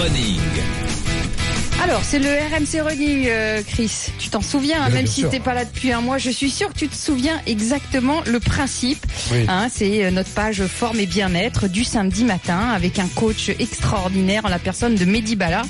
Running. Alors, c'est le RMC Running, euh, Chris. Tu t'en souviens, hein, même si sûr. t'es pas là depuis un mois, je suis sûr que tu te souviens exactement le principe. Oui. Hein, c'est euh, notre page forme et bien-être du samedi matin avec un coach extraordinaire en la personne de Mehdi Bala.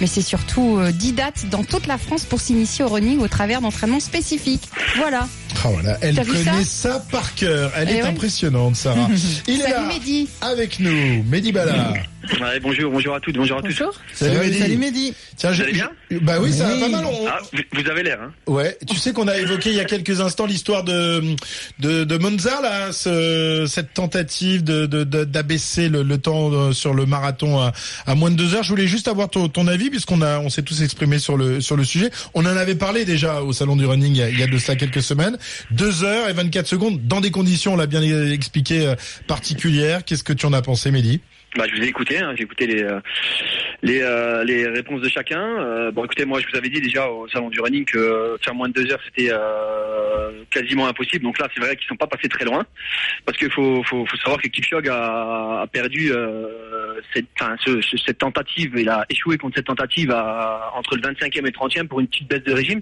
Mais c'est surtout euh, 10 dates dans toute la France pour s'initier au running au travers d'entraînements spécifiques. Voilà. Ah, voilà, elle connaît ça, par cœur. Elle Eh est ouais. impressionnante, Sarah. Il est Salut là Mehdi. avec nous, Mehdi Bala. Ouais, bonjour, bonjour à toutes, bonjour à tous. Bonjour. Salut, Mehdi. Salut Mehdi. Tiens, Vous je- allez bien Bah oui, ça va pas mal. on- Ah, vous, vous avez l'air, hein Ouais, tu sais qu'on a évoqué il y a quelques instants l'histoire de, de de Monza là, ce- cette tentative de de- de- d'abaisser le, le temps euh, sur le marathon à, à moins de deux heures. Je voulais juste avoir ton, ton avis puisqu'on a on s'est tous exprimés sur le sur le sujet. On en avait parlé déjà au salon du running il y a, il y a de cela quelques semaines. Deux heures et 24 secondes dans des conditions, on l'a bien expliqué euh, particulières. Qu'est-ce que tu en as pensé, Mehdi? Bah, je vous ai écouté, hein, j'ai écouté les euh, les, euh, les réponses de chacun. Euh, bon, écoutez, moi, je vous avais dit déjà au salon du running que faire moins de deux heures, c'était euh, quasiment impossible. Donc là, c'est vrai qu'ils sont pas passés très loin, parce qu'il faut, faut faut savoir que Kipchoge a, a perdu euh, cette enfin, ce- ce- cette tentative, il a échoué contre cette tentative à, entre le 25e et le 30e pour une petite baisse de régime.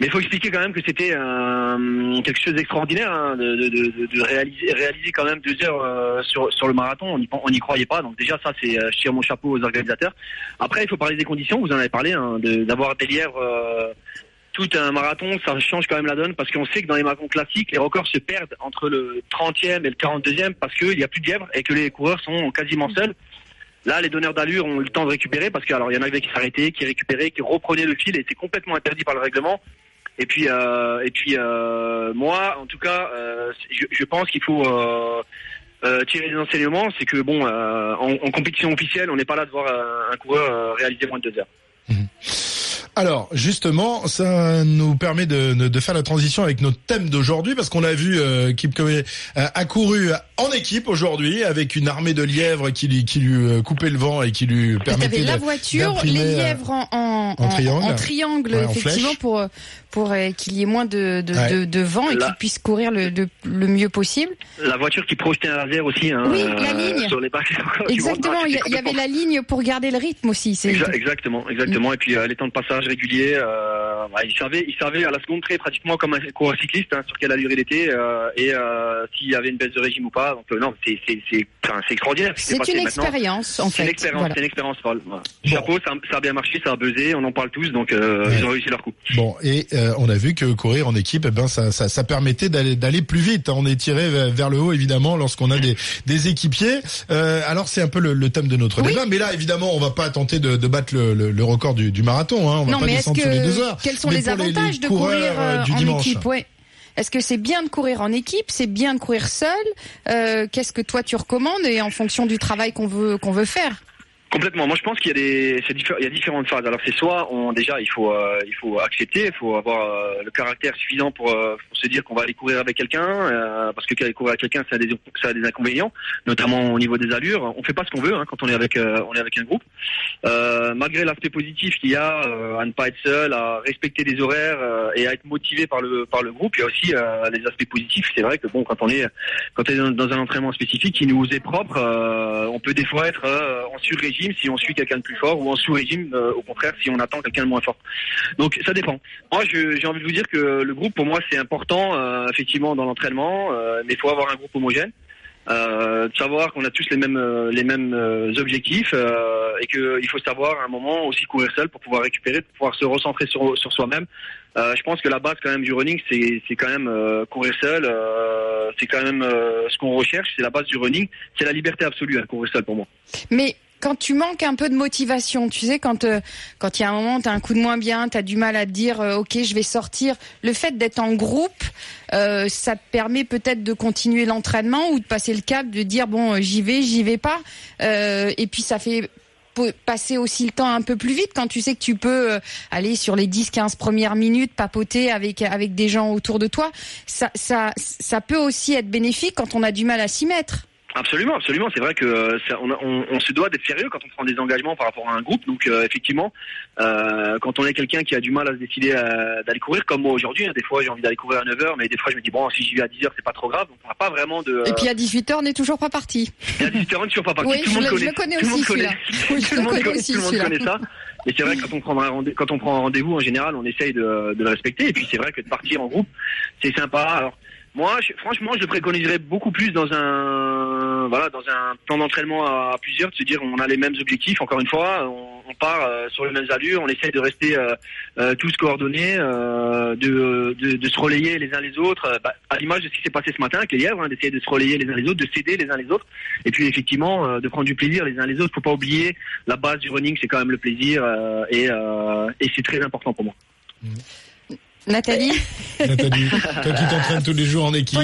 Mais il faut expliquer quand même que c'était quelque chose d'extraordinaire hein, de, de, de, de réaliser, quand même deux heures euh, sur, le marathon. On n'y croyait pas. Donc déjà ça, c'est euh, je tire mon chapeau aux organisateurs. Après, il faut parler des conditions. Vous en avez parlé, hein, de- d'avoir des lièvres. euh, tout un marathon, ça change quand même la donne parce qu'on sait que dans les marathons classiques, les records se perdent entre le 30e et le 42e parce qu'il n'y a plus de lièvres et que les coureurs sont quasiment seuls. Là, les donneurs d'allure ont eu le temps de récupérer parce qu'il y en avait qui s'arrêtaient, qui récupéraient, qui reprenaient le fil et c'est complètement interdit par le règlement. Et puis, euh, et puis euh, moi, en tout cas, euh, je, pense qu'il faut tirer des enseignements. C'est que bon, en, compétition officielle, on n'est pas là de voir un coureur réaliser moins de deux heures. Alors justement, ça nous permet de, faire la transition avec notre thème d'aujourd'hui parce qu'on a vu euh, euh, a couru en équipe aujourd'hui avec une armée de lièvres qui lui, qui lui euh, coupait le vent et qui lui permettait T'avais la de- voiture, les euh, lièvres en, en, en triangle. en triangle, Ouais, en effectivement, pour pour euh, qu'il y ait moins de de, Ouais. de, de vent et qu'ils puissent courir le, mieux possible. La voiture qui projetait un laser aussi. Hein, Oui, la ligne. Sur les bacs. Exactement, il y, avait la ligne pour garder le rythme aussi. Exactement, exactement. Et puis euh, les temps de passage réguliers, euh, bah, il servait, il à la seconde près pratiquement comme un coureur cycliste hein, sur quelle allure il était euh, et euh, s'il y avait une baisse de régime ou pas. Donc euh, non, c'est enfin, c'est extraordinaire. c'est une maintenant. expérience en C'est fait. une expérience, Voilà. c'est une expérience folle. Voilà. Chapeau, ça, ça a bien marché, ça a buzzé, on en parle tous, donc euh, Ouais. ils ont réussi leur coup. Bon, et euh, on a vu que courir en équipe, eh ben ça, ça, ça permettait d'aller plus vite. On est tiré vers, le haut évidemment lorsqu'on a des, des équipiers. Euh, alors c'est un peu le, le thème de notre Oui. débat, mais là évidemment on va pas tenter de, de battre le, le, le record du, du marathon. Hein. On va Non, pas mais est-ce descendre sous les deux que heures. quels sont Mais les avantages de courir du en dimanche. équipe ouais. Est-ce que c'est bien de courir en équipe? C'est bien de courir seul? Euh, Qu'est-ce que toi tu recommandes? Et en fonction du travail qu'on veut qu'on veut faire? Complètement. Moi, je pense qu'il y a des, il y a différentes phases. Alors, c'est soit, on, déjà, il faut, euh, il faut accepter, il faut avoir euh, le caractère suffisant pour, euh, pour se dire qu'on va aller courir avec quelqu'un, euh, parce que courir avec quelqu'un, ça a des, ça a des inconvénients, notamment au niveau des allures. On fait pas ce qu'on veut hein, quand on est avec, euh, on est avec un groupe. Euh, malgré l'aspect positif qu'il y a à ne pas être seul, à respecter les horaires et à être motivé par le, par le groupe, il y a aussi les aspects positifs. C'est vrai que bon, quand on est, quand on est dans, un entraînement spécifique qui nous est propre, on peut des fois être en sur-régime si on suit quelqu'un de plus fort ou en sous-régime euh, au contraire si on attend quelqu'un de moins fort. Donc ça dépend. Moi j'ai envie de vous dire que le groupe pour moi c'est important euh, effectivement dans l'entraînement, euh, mais il faut avoir un groupe homogène. De savoir qu'on a tous les mêmes les mêmes objectifs et qu'il faut savoir à un moment aussi courir seul pour pouvoir récupérer, pour pouvoir se recentrer sur, sur soi-même. Je pense que la base quand même du running, c'est c'est quand même courir seul. c'est quand même ce qu'on recherche. C'est la base du running. C'est la liberté absolue à courir seul pour moi. Mais quand tu manques un peu de motivation, tu sais, quand euh, quand il y a un moment, tu as un coup de moins bien, tu as du mal à te dire, euh, ok, je vais sortir. Le fait d'être en groupe, euh, ça te permet peut-être de continuer l'entraînement ou de passer le cap, de dire, bon, j'y vais, j'y vais pas. Et puis ça fait passer aussi le temps un peu plus vite quand tu sais que tu peux aller sur les 10-15 premières minutes, papoter avec avec des gens autour de toi. Ça, ça, ça peut aussi être bénéfique quand on a du mal à s'y mettre. Absolument, absolument. C'est vrai que euh, ça, on, on, on, se doit d'être sérieux quand on prend des engagements par rapport à un groupe. Donc euh, effectivement, euh, quand on est quelqu'un qui a du mal à se décider d'aller courir, comme moi aujourd'hui, hein, des fois j'ai envie d'aller courir à 9h, mais des fois je me dis bon si j'y vais à 10h c'est pas trop grave. Donc on n'a pas vraiment de. Et puis à 18h on n'est toujours pas parti. Et à 18h on n'est toujours pas parti. Oui, tout le monde je, connaît. Je le connais tout aussi celui-là. Oui, tout le monde, connaît, tout le monde connaît ça. Et c'est vrai que quand on prend un rendez quand on prend un rendez-vous en général, on essaye de, de le respecter. Et puis c'est vrai que de partir en groupe, c'est sympa. Alors moi, je, franchement, je le préconiserais beaucoup plus dans un voilà dans un plan d'entraînement à, plusieurs, de se dire on a les mêmes objectifs. Encore une fois, on, part euh, sur les mêmes allures, on essaye de rester euh, euh, tous coordonnés, de, de, se relayer les uns les autres, bah, à l'image de ce qui s'est passé ce matin avec les hein, d'essayer de se relayer les uns les autres, de s'aider les uns les autres, et puis effectivement de prendre du plaisir les uns les autres. Faut pas oublier la base du running, c'est quand même le plaisir, et, et c'est très important pour moi. Mmh. Nathalie Nathalie, toi qui t'entraînes tous les jours en équipe.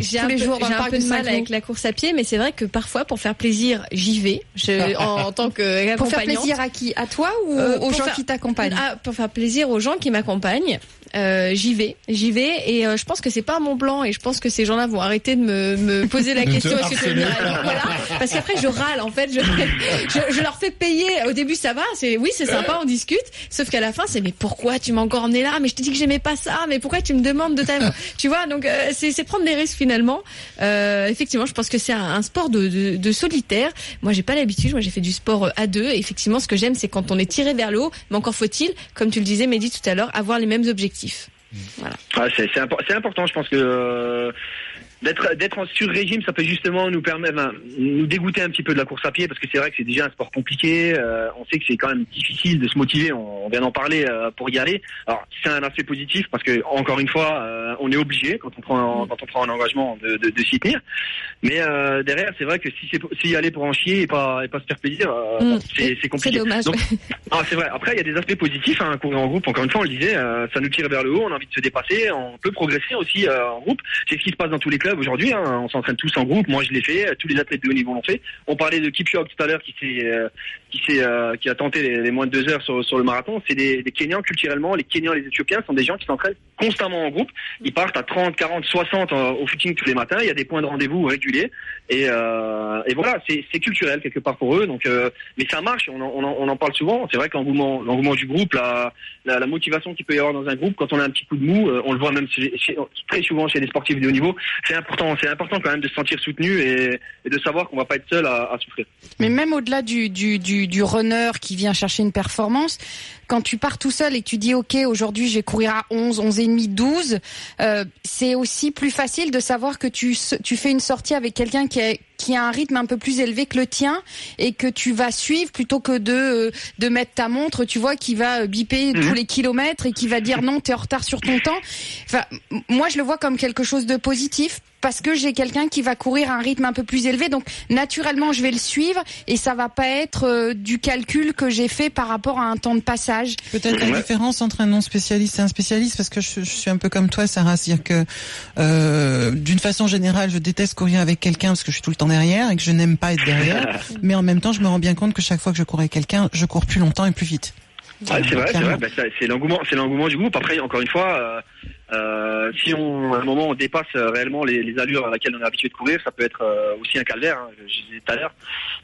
J'ai un, peu, un peu de mal avec la course à pied, mais c'est vrai que parfois, pour faire plaisir, j'y vais. Je, en, en, tant que Pour faire plaisir à qui? À toi ou euh, aux gens faire, qui t'accompagnent? Ah, Pour faire plaisir aux gens qui m'accompagnent. Euh, j'y vais, j'y vais, et euh, je pense que c'est pas mon plan, et je pense que ces gens-là vont arrêter de me, me poser la question est-ce que tu voilà, parce qu'après je râle en fait, je, je, je, leur fais payer. Au début ça va, c'est oui c'est sympa, on discute, sauf qu'à la fin c'est mais pourquoi tu m'as encore emmené là? Mais je te dis que j'aimais pas ça, mais pourquoi tu me demandes de ta, tu vois? Donc euh, c'est prendre des risques finalement. Euh, effectivement, je pense que c'est un, un, sport de, de, de solitaire. Moi j'ai pas l'habitude, moi j'ai fait du sport à deux. Et effectivement, ce que j'aime c'est quand on est tiré vers le haut, mais encore faut-il, comme tu le disais, Mehdi tout à l'heure, avoir les mêmes objectifs. Voilà. Ah, c'est impo important, je pense que euh, d'être d'être en sur-régime, ça peut justement nous permettre, enfin, nous dégoûter un petit peu de la course à pied parce que c'est vrai que c'est déjà un sport compliqué. Euh, on sait que c'est quand même difficile de se motiver. On, on vient d'en parler euh, pour y aller. Alors c'est un aspect positif parce que encore une fois, euh, on est obligé quand on prend quand on prend un engagement de, de, de s'y tenir. Mais euh, derrière, c'est vrai que si c'est si y aller pour en chier et pas et pas se faire plaisir, mmh, c'est compliqué. C'est dommage. Donc, ah, c'est vrai. Après, il y a des aspects positifs. Hein, courir en groupe, encore une fois, on le disait, ça nous tire vers le haut. On a envie de se dépasser. On peut progresser aussi en groupe. C'est ce qui se passe dans tous les clubs aujourd'hui. Hein, on s'entraîne tous en groupe. Moi, je l'ai fait. Tous les athlètes de haut niveau l'ont fait. On parlait de Kipchoge tout à l'heure, qui s'est, euh, qui s'est, euh, qui a tenté les, moins de deux heures sur, sur le marathon. C'est des, des Kenyans culturellement. Les Kenyans, les Éthiopiens sont des gens qui s'entraînent constamment en groupe. Ils partent à 30, 40, 60 au footing tous les matins. Il y a des points de rendez-vous réguliers. Et, euh, voilà, c'est culturel quelque part pour eux. Donc, euh, mais ça marche. On en, parle souvent. C'est vrai que l'engouement, du groupe, la, motivation qu'il peut y avoir dans un groupe, quand on a un petit coup de mou, on le voit même très souvent chez les sportifs de haut niveau. C'est important. C'est important quand même de se sentir soutenu et, de savoir qu'on va pas être seul à, souffrir. Mais même au-delà du, runner qui vient chercher une performance, quand tu pars tout seul et tu dis ok aujourd'hui je vais courir à 11, 11 et demi, 12, euh, c'est aussi plus facile de savoir que tu, tu fais une sortie avec quelqu'un qui est qui a un rythme un peu plus élevé que le tien et que tu vas suivre plutôt que de de mettre ta montre, tu vois, qui va biper mmh. tous les kilomètres et qui va dire non, t'es en retard sur ton temps. Enfin, moi je le vois comme quelque chose de positif parce que j'ai quelqu'un qui va courir à un rythme un peu plus élevé, donc naturellement je vais le suivre et ça va pas être euh, du calcul que j'ai fait par rapport à un temps de passage. Peut-être la différence entre un non spécialiste et un spécialiste, parce que je, je suis un peu comme toi, Sarah, c'est-à-dire que euh, d'une façon générale, je déteste courir avec quelqu'un parce que je suis tout le temps derrière et que je n'aime pas être derrière, mais en même temps, je me rends bien compte que chaque fois que je cours avec quelqu'un, je cours plus longtemps et plus vite. Ouais, c'est vrai, c'est vrai. Bah, c'est l'engouement, c'est l'engouement du groupe. Après, encore une fois, euh, euh, si on, à un moment, on dépasse réellement les, les, allures à laquelle on est habitué de courir, ça peut être euh, aussi un calvaire. Hein, je disais tout à l'heure.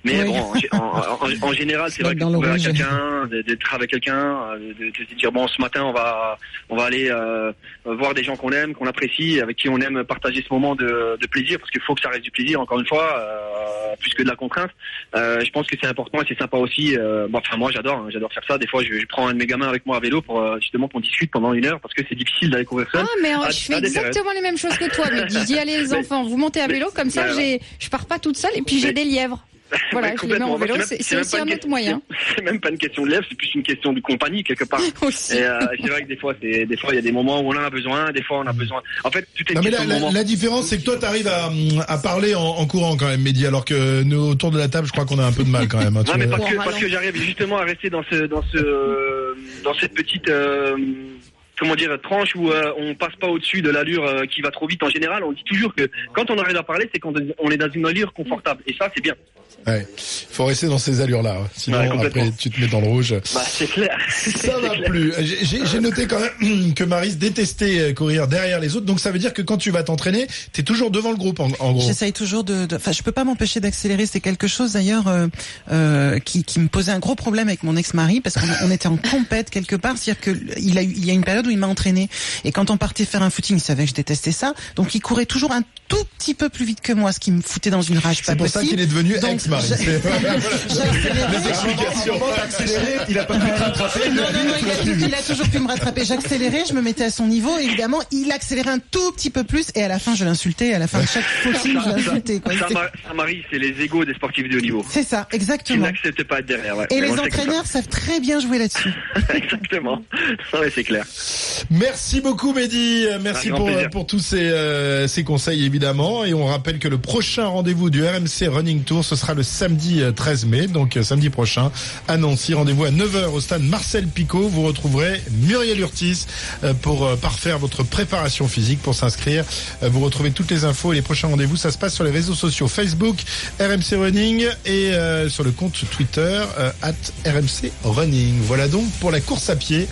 Mais oui. bon, en, en, en, général, c'est vrai que courir avec quelqu'un, d'être avec quelqu'un, de, de, de, dire bon, ce matin, on va, on va aller euh, voir des gens qu'on aime, qu'on apprécie, avec qui on aime partager ce moment de, de plaisir, parce qu'il faut que ça reste du plaisir. Encore une fois, euh, plus que de la contrainte. je pense que c'est important et c'est sympa aussi. bon, enfin, moi, j'adore, hein, j'adore faire ça. Des fois, je, je, prends un de mes gamins avec moi à vélo pour justement qu'on discute pendant une heure, parce que c'est difficile d'aller courir seul. Ah, mais à, je fais exactement les mêmes choses que toi. Mais dis allez les enfants, vous montez à vélo, comme ça, j'ai, je pars pas toute seule et puis j'ai des lièvres. Voilà, je les mets en vélo, c'est aussi un autre moyen. C'est même pas une question de lèvres, c'est plus une question de compagnie quelque part. aussi. Et euh, c'est vrai que des fois, c'est des fois il y a des moments où on en a besoin, des fois on a besoin. En fait, tout est non, mais la, la, la, différence, c'est que toi, tu arrives à, à parler en, en, courant quand même, Mehdi, alors que nous autour de la table, je crois qu'on a un peu de mal quand même. Hein, non, mais parce que, parce que j'arrive justement à rester dans ce dans ce dans cette petite euh, comment dire tranche où euh, on passe pas au-dessus de l'allure euh, qui va trop vite en général. On dit toujours que quand on arrive à parler, c'est quand on est dans une allure confortable. Et ça, c'est bien. Ouais. Faut rester dans ces allures-là. hein. Sinon, Ouais, après, tu te mets dans le rouge. Bah, c'est clair. Ça va plus. J'ai- J'ai noté quand même que Maris détestait euh, courir derrière les autres. Donc ça veut dire que quand tu vas t'entraîner, t'es toujours devant le groupe en, en gros. J'essaye toujours de, enfin, je peux pas m'empêcher d'accélérer. C'est quelque chose d'ailleurs euh, euh, qui, qui me posait un gros problème avec mon ex-mari parce qu'on on était en compète quelque part. C'est-à-dire que il a eu, il y a une période où il m'a entraîné et quand on partait faire un footing, il savait que je détestais ça. Donc il courait toujours un tout petit peu plus vite que moi, ce qui me foutait dans une rage pas C'est pour ça qu'il est devenu C'est- J'accélérais. il a pas pu te rattraper. Non, non, non, il, a, il a toujours pu me rattraper. J'accélérais, je me mettais à son niveau. Évidemment, il accélérait un tout petit peu plus. Et à la fin, je l'insultais. À la fin de chaque footing, je l'insultais. quoi. Ça, ça, Marie, c'est les égaux des sportifs de haut niveau. C'est ça, exactement. n'acceptent pas d'être derrière. Ouais. Et Mais les entraîneurs savent très bien jouer là-dessus. ça. Exactement. Ouais, c'est clair. Merci beaucoup Mehdi, Euh, merci pour, plaisir. pour tous ces, euh, ces conseils évidemment. Et on rappelle que le prochain rendez-vous du RMC Running Tour ce sera le samedi euh, 13 mai. Donc euh, samedi prochain à Nancy. Rendez-vous à 9h au stade Marcel Picot. Vous retrouverez Muriel Urtis euh, pour euh, parfaire votre préparation physique pour s'inscrire. Euh, vous retrouvez toutes les infos et les prochains rendez-vous. Ça se passe sur les réseaux sociaux Facebook RMC Running et euh, sur le compte Twitter euh, at RMC Running. Voilà donc pour la course à pied